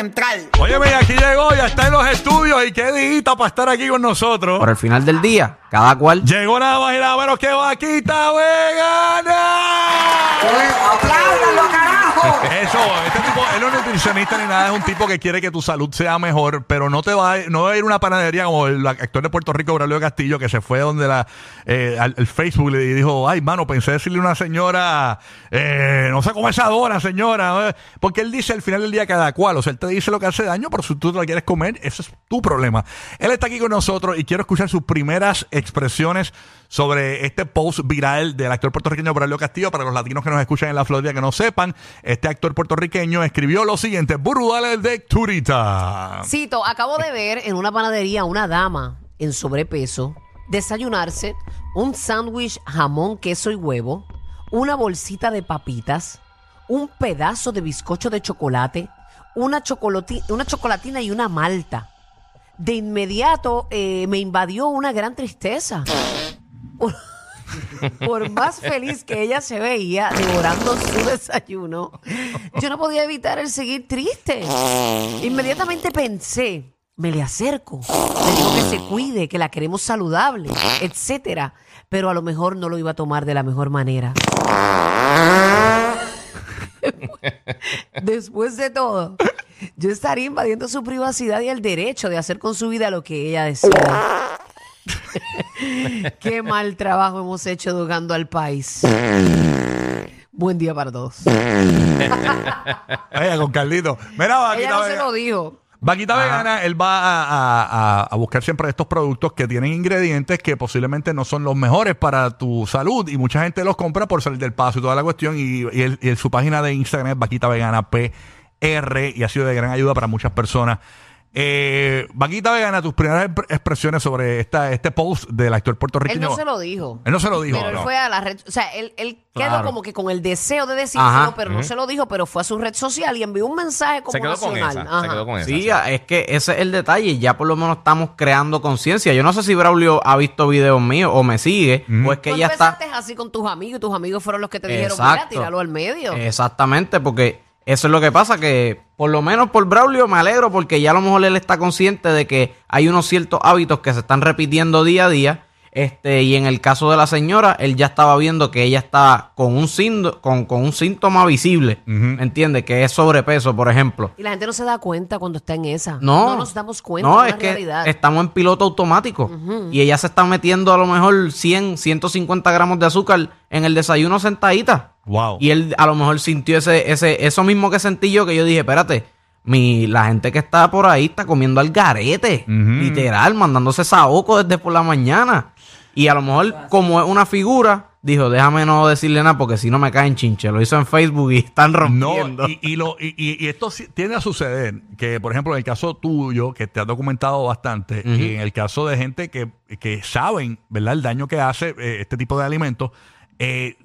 Central. Óyeme, aquí llegó, ya está en los estudios y qué digita para estar aquí con nosotros. Por el final del día, cada cual. Llegó nada más y nada menos que Vaquita Vegana. Eso, este tipo, él no es nutricionista ni nada, es un tipo que quiere que tu salud sea mejor, pero no te va a, no va a ir a una panadería como el actor de Puerto Rico, Braulio Castillo, que se fue donde la, eh, al, Facebook le dijo, ay, mano, pensé decirle a una señora, eh, no sé cómo es adora, señora, eh", porque él dice al final del día cada cual, o sea, él te dice lo que hace daño, pero si tú te lo quieres comer, ese es tu problema. Él está aquí con nosotros y quiero escuchar sus primeras expresiones sobre este post viral del actor puertorriqueño Braulio Castillo. Para los latinos que nos escuchan en la Florida que no sepan, este actor puertorriqueño escribió lo siguiente: Burudales de Turita. Cito, acabo de ver en una panadería a una dama en sobrepeso desayunarse un sándwich jamón, queso y huevo, una bolsita de papitas, un pedazo de bizcocho de chocolate, una, una chocolatina y una malta. De inmediato eh, me invadió una gran tristeza. Por, más feliz que ella se veía devorando su desayuno, yo no podía evitar el seguir triste. Inmediatamente pensé, me le acerco, le digo que se cuide, que la queremos saludable, etcétera. Pero a lo mejor no lo iba a tomar de la mejor manera. Después de todo, yo estaría invadiendo su privacidad y el derecho de hacer con su vida lo que ella decida. Qué mal trabajo hemos hecho educando al país. Buen día para todos. Vaya con Carlito. Mira, Vaquita Ella no se Vegana. lo dijo. Vaquita Vegana, él va a, a- a- a buscar siempre estos productos que tienen ingredientes que posiblemente no son los mejores para tu salud y mucha gente los compra por salir del paso y toda la cuestión y, y él- y él- su página de Instagram es Vaquita Vegana PR y ha sido de gran ayuda para muchas personas. Eh, Vaquita Vegana, tus primeras exp- expresiones sobre esta, este post del actor Él puertorriqueño. no se lo dijo. Él no se lo dijo. Pero él no. fue a la red, o sea, él, él quedó Claro. como que con el deseo de decirlo, Ajá. pero no se lo dijo, pero fue a su red social y envió un mensaje como Se quedó con nacional. esa. Se quedó con esa. Sí, es que ese es el detalle. Ya por lo menos estamos creando conciencia. Yo no sé si Braulio ha visto videos míos o me sigue, o es que Tú ella está. empezaste así con tus amigos y tus amigos fueron los que te dijeron, Exacto. mira, tíralo al medio. Exactamente, porque eso es lo que pasa, que por lo menos por Braulio me alegro porque ya a lo mejor él está consciente de que hay unos ciertos hábitos que se están repitiendo día a día. Este, y en el caso de la señora, él ya estaba viendo que ella está con un, síndo- con, con un síntoma visible, ¿me entiendes? Que es sobrepeso, por ejemplo. Y la gente no se da cuenta cuando está en esa. No, nos damos cuenta No, de es que realidad. estamos en piloto automático. Y ella se está metiendo a lo mejor 100, 150 gramos de azúcar en el desayuno sentadita. Wow. Y él a lo mejor sintió ese, ese, eso mismo que sentí yo, que yo dije, espérate, mi, la gente que está por ahí está comiendo al garete, literal, mandándose saoco desde por la mañana. Y a lo mejor, como es una figura, dijo, déjame no decirle nada porque si no me caen chinche. Lo hizo en Facebook y están rompiendo. No, y, y lo, y, y- y esto tiende a suceder, que por ejemplo en el caso tuyo, que te has documentado bastante, y en el caso de gente que, que saben, ¿verdad?, el daño que hace eh, este tipo de alimentos, eh,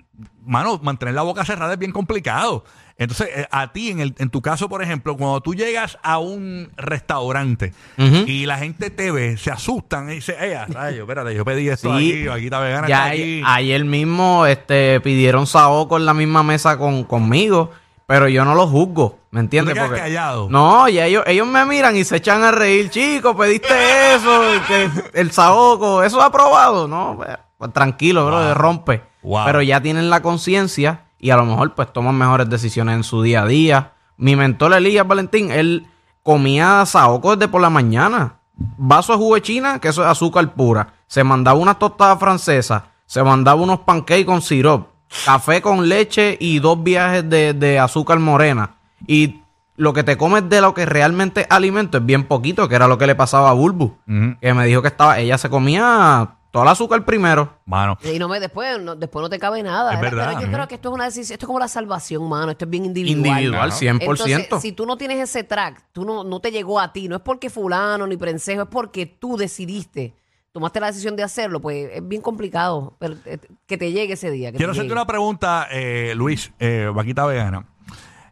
mano, mantener la boca cerrada es bien complicado. Entonces, eh, a ti, en, el, en tu caso, por ejemplo, cuando tú llegas a un restaurante y la gente te ve, se asustan y dicen, ¡eh, rayo, espérate, yo pedí esto Sí. aquí, aquí está vegana, Ya está aquí. ayer mismo este, pidieron saoco en la misma mesa con, conmigo, pero yo no lo juzgo, ¿me entiendes? callado. No, y ellos, ellos me miran y se echan a reír, chicos, pediste eso, que el saoco, ¿eso ha aprobado? No, pues, pues, tranquilo, bro, rompe. Wow. Pero ya tienen la conciencia y a lo mejor pues toman mejores decisiones en su día a día. Mi mentor Elías Valentín, él comía saoco desde por la mañana. Vaso de jugo de china, que eso es azúcar pura. Se mandaba unas tostadas francesas. Se mandaba unos pancakes con sirop. Café con leche y dos viajes de, de azúcar morena. Y lo que te comes de lo que realmente alimento es bien poquito, que era lo que le pasaba a Bulbu. Que me dijo que estaba, ella se comía todo el azúcar primero. Mano, Y no me, después, no, después no te cabe nada. Es ¿verdad? verdad, Pero yo creo que esto es una decisión, esto es como la salvación, mano. Esto es bien individual. Individual, 100%. Entonces, si tú no tienes ese track, tú no, no te llegó a ti, no es porque fulano ni prensejo, es porque tú decidiste, tomaste la decisión de hacerlo, pues es bien complicado pero, eh, que te llegue ese día. que Quiero te hacerte una pregunta, eh, Luis, eh, vaquita vegana.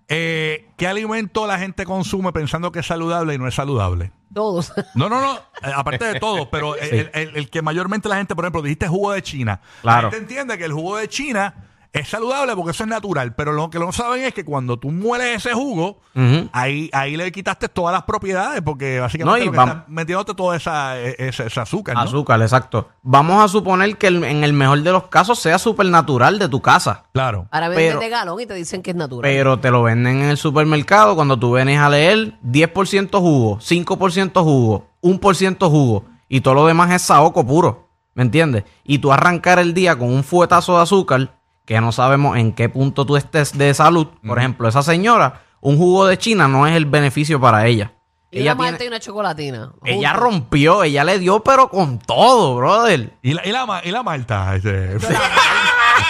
Eh, ¿Qué alimento la gente consume pensando que es saludable y no es saludable? Todos. No, no, no, eh, aparte de todo, pero el, el- el que mayormente la gente, por ejemplo, dijiste jugo de China. Claro. La gente entiende que el jugo de China es saludable porque eso es natural, pero lo que no saben es que cuando tú mueles ese jugo, Ujú. ahí, ahí le quitaste todas las propiedades porque básicamente No, y lo que estás metiéndote toda esa, e- ese, ese azúcar, ¿no? Azúcar, exacto. Vamos a suponer que el- en el mejor de los casos sea supernatural de tu casa. Claro. Ahora venden Pero- de galón y te dicen que es natural. Pero te lo venden en el supermercado cuando tú vienes a leer 10% jugo, 5% jugo, 1% jugo y todo lo demás es saoco puro. ¿Me entiendes? Y tú arrancar el día con un fuetazo de azúcar que no sabemos en qué punto tú estés de salud. Por ejemplo, esa señora, un jugo de China no es el beneficio para ella. y ella una tiene- y una chocolatina. ella rompió, ella le dio pero con todo, brother. ¿Y la, y la, ma- y la malta? este,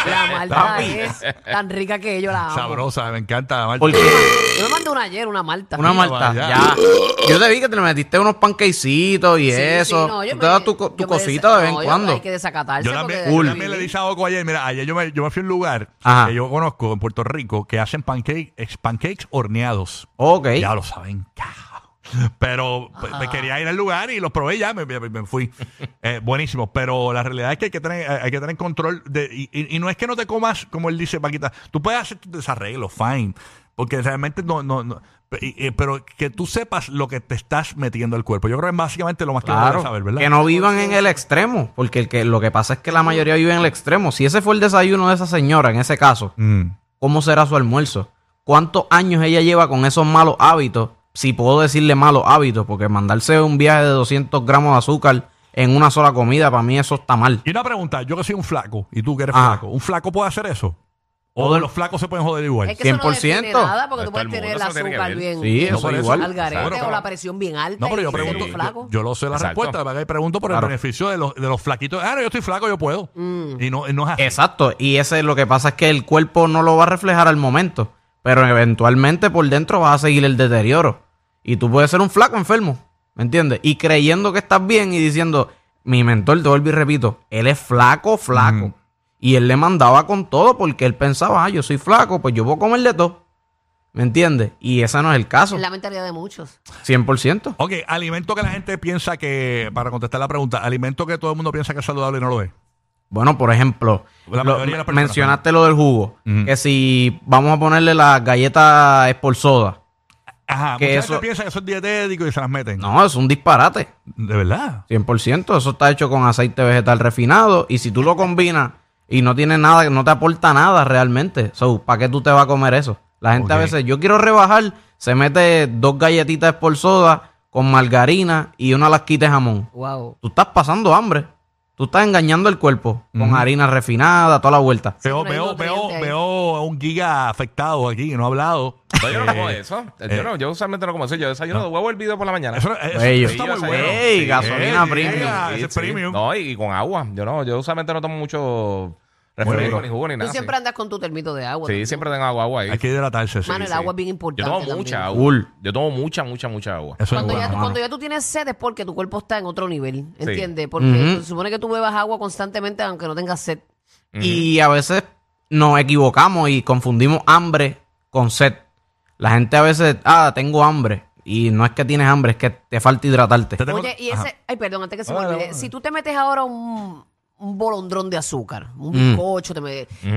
La malta es tan rica que yo la amo. sabrosa, me encanta la malta. Porque Yo me mandé una ayer, una malta. una malta, ya. Yo te vi que te le metiste unos panquecitos y Sí, eso. sí, no, yo Tú me- te das tu, co- tu yo me cosita de vez en no, yo- cuando. Hay que desacatarse. Yo también, yo también le dije a Oco ayer, mira, ayer yo me, yo me fui a un lugar Ajá. que yo conozco en Puerto Rico que hacen pancake, ex- pancakes horneados. Ok. Ya lo saben. cabrón. Pero pues, me quería ir al lugar y los probé ya, me, me- me fui. Eh, buenísimo. Pero la realidad es que hay que tener, hay que tener control. De, y, y- y no es que no te comas, como él dice, Paquita. Tú puedes hacer tus desarreglos, fine. Porque realmente no, no, no- pero que tú sepas lo que te estás metiendo al cuerpo. Yo creo que es básicamente lo más que Claro, debe saber, ¿verdad? que no vivan en el extremo, porque el que, lo que pasa es que la mayoría vive en el extremo. Si ese fue el desayuno de esa señora, en ese caso, Mm. ¿cómo será su almuerzo? ¿Cuántos años ella lleva con esos malos hábitos? Si puedo decirle malos hábitos, porque mandarse un viaje de 200 gramos de azúcar en una sola comida, para mí eso está mal. Y una pregunta, yo que soy un flaco y tú que eres Ajá. flaco, ¿un flaco puede hacer eso? ¿O el- los flacos se pueden joder igual? Es que eso no 100%. define nada porque No tú puedes tener el azúcar bien, Sí, No, eso eso. igual. al garete Bueno, o la presión bien alta No, pero yo pregunto, un flaco. yo, yo lo sé la Exacto. respuesta, ¿verdad? Y pregunto por Claro. el beneficio de los, de los flaquitos. Ah, no, yo estoy flaco, yo puedo. Mm. Y no, y no es así. Exacto, y ese es lo que pasa es que el cuerpo no lo va a reflejar al momento, pero eventualmente por dentro vas a seguir el deterioro. Y tú puedes ser un flaco enfermo, ¿me entiendes? Y creyendo que estás bien y diciendo, mi mentor, te vuelvo y repito, él es flaco, flaco. Y él le mandaba con todo porque él pensaba, ah, yo soy flaco, pues yo puedo comer de todo. ¿Me entiendes? Y ese no es el caso, Es la mentalidad de muchos. 100%. Ok, alimento que la gente piensa que, para contestar la pregunta, alimento que todo el mundo piensa que es saludable y no lo es. Bueno, por ejemplo, lo- mencionaste lo del jugo, que si vamos a ponerle las galletas Sport Soda, Ajá, Que mucha eso- gente piensa que eso es dietético y se las meten. no, es un disparate. De verdad. 100%, eso está hecho con aceite vegetal refinado y si tú lo combinas y no tiene nada, no te aporta nada realmente, so, ¿para qué tú te vas a comer eso? La gente a veces, yo quiero rebajar, se mete dos galletitas por soda con margarina y una lasquita de jamón. Wow. Tú estás pasando hambre. Tú estás engañando el cuerpo con harina refinada, toda la vuelta. Veo, no hay veo, veo, ahí. veo a un giga afectado aquí que no ha hablado. No, yo no como Eh, eso. eh, Yo, no, yo usualmente no como eso. Yo desayuno de huevo hervido por la mañana. Eso, eso- Bello. está muy Sí, bueno. Ey, Sí, gasolina eh, premium. ese es sí. premium. No, y, y con agua. Yo no, yo usualmente no tomo mucho refresco, ni jugo, ni Tú nada. siempre sí. andas con tu termito de agua. Sí, también. siempre tengo agua, agua ahí. Hay que hidratarse. sí. Mano, el sí. agua es bien Yo importante. tomo también. mucha agua. Yo tomo mucha, mucha, mucha agua. Eso es Cuando, bueno, ya, tú- mano. cuando ya tú tienes sed es porque tu cuerpo está en otro nivel, Sí. ¿entiendes? Porque se supone que tú bebas agua constantemente aunque no tengas sed. Y a veces nos equivocamos y confundimos hambre con sed. La gente a veces, ah, tengo hambre. Y no es que tienes hambre, es que te falta hidratarte. Te tengo- Oye, y Ajá. ese, ay, perdón, antes que se me olvide, si tú te metes ahora un, un bolondrón de azúcar, un Mm. bizcocho, te me,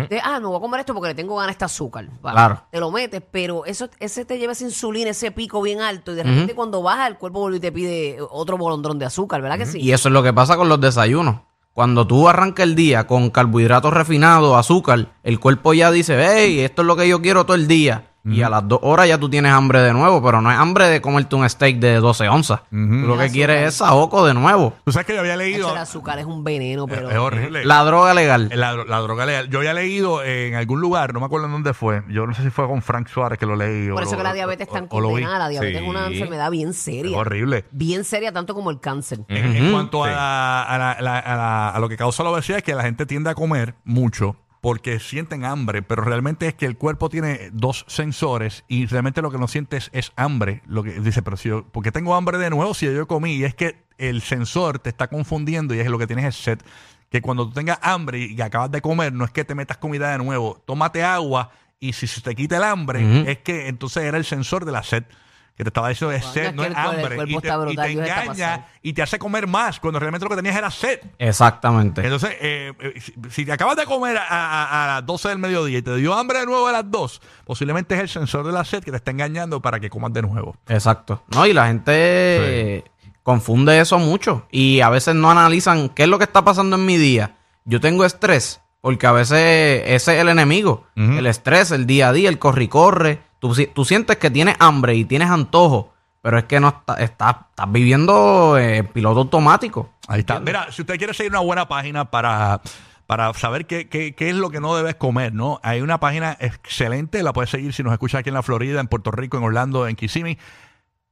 de, ah, no voy a comer esto porque le tengo ganas de este azúcar. Va, Claro. Te lo metes, pero eso, ese te lleva esa insulina, ese pico bien alto, y de repente cuando baja el cuerpo vuelve y te pide otro bolondrón de azúcar, ¿verdad que sí? Y eso es lo que pasa con los desayunos. Cuando tú arrancas el día con carbohidratos refinados, azúcar, el cuerpo ya dice, hey, esto es lo que yo quiero todo el día. Y a las dos horas ya tú tienes hambre de nuevo, pero no es hambre de comerte un steak de 12 onzas. Tú lo que quieres es saoco de nuevo. Tú sabes que yo había leído. el azúcar es un veneno, pero... Es horrible. La droga legal. La, la droga legal. Yo había leído en algún lugar, no me acuerdo en dónde fue. Yo no sé si fue con Frank Suárez que lo leí. o Por eso lo- que la diabetes o- es tan o condenada. La diabetes es una Sí. enfermedad bien Es seria. horrible. Bien seria, tanto como el cáncer. En, en cuanto a, Sí. la- a, la- la- a la- a lo que causa la obesidad es que la gente tiende a comer mucho porque sienten hambre, pero realmente es que el cuerpo tiene dos sensores y realmente lo que no sientes es hambre. Lo que dice, pero si yo, porque tengo hambre de nuevo si yo comí y es que el sensor te está confundiendo y es lo que tienes es sed. Que cuando tú tengas hambre y acabas de comer, no es que te metas comida de nuevo, tómate agua y si se te quita el hambre, es que entonces era el sensor de la sed. Que te estaba diciendo es Coño, sed, es no que es el hambre. cuerpo Y te, está y brutal, te Dios está engaña y te hace comer más cuando realmente lo que tenías era sed. Exactamente. Entonces, eh, eh, si, si te acabas de comer a, a- a las 12 del mediodía y te dio hambre de nuevo a las 2, posiblemente es el sensor de la sed que te está engañando para que comas de nuevo. Exacto. No, y la gente confunde eso mucho. Y a veces no analizan qué es lo que está pasando en mi día. Yo tengo estrés, porque a veces ese es el enemigo. Ujú. El estrés, el día a día, el corre y corre. Tú, si- tú sientes que tienes hambre y tienes antojo, pero es que no está- estás estás viviendo eh, piloto automático. Ahí está. Mira, si usted quiere seguir una buena página para, para saber qué, qué- qué es lo que no debes comer, ¿no? Hay una página excelente, la puedes seguir si nos escuchas aquí en la Florida, en Puerto Rico, en Orlando, en Kissimmee.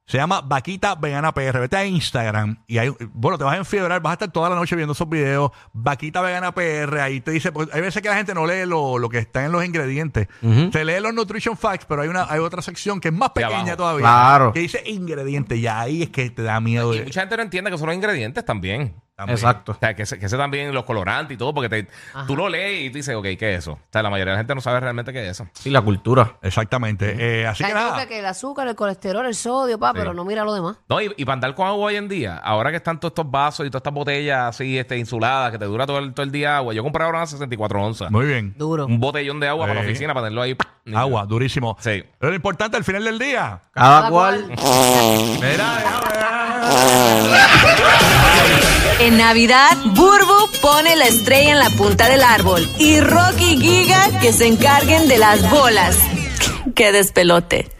Se llama Vaquita Vegana PR. Vete a Instagram y hay, bueno, te vas a enfibrar, vas a estar toda la noche viendo esos videos. Vaquita Vegana PR, ahí te dice, porque hay veces que la gente no lee lo, lo que está en los ingredientes. Se lee los nutrition facts, pero hay una hay otra sección que es más De pequeña todavía. Claro. Que dice ingredientes y ahí es que te da miedo. Y de- mucha gente no entiende que son los ingredientes también. También. Exacto. O sea, que se, que se también los colorantes y todo, porque te, tú lo lees y tú dices, ok, ¿qué es eso? O sea, la mayoría de la gente no sabe realmente qué es eso. Sí, la cultura. Exactamente. Eh, así La que nada. que el azúcar, el colesterol, el sodio, pa, Sí. pero no mira lo demás. No, y, y para andar con agua hoy en día, ahora que están todos estos vasos y todas estas botellas así, este, insuladas, que te dura todo el, todo el día agua. Yo compré ahora una 64 onzas. Muy bien. Duro. Un botellón de agua para la oficina, para tenerlo ahí. Agua, durísimo. Sí. Pero lo importante al final del día. Cada, Cada cual. Mira, En Navidad, Burbu pone la estrella en la punta del árbol y Rocky y Giga que se encarguen de las bolas. ¡Qué despelote!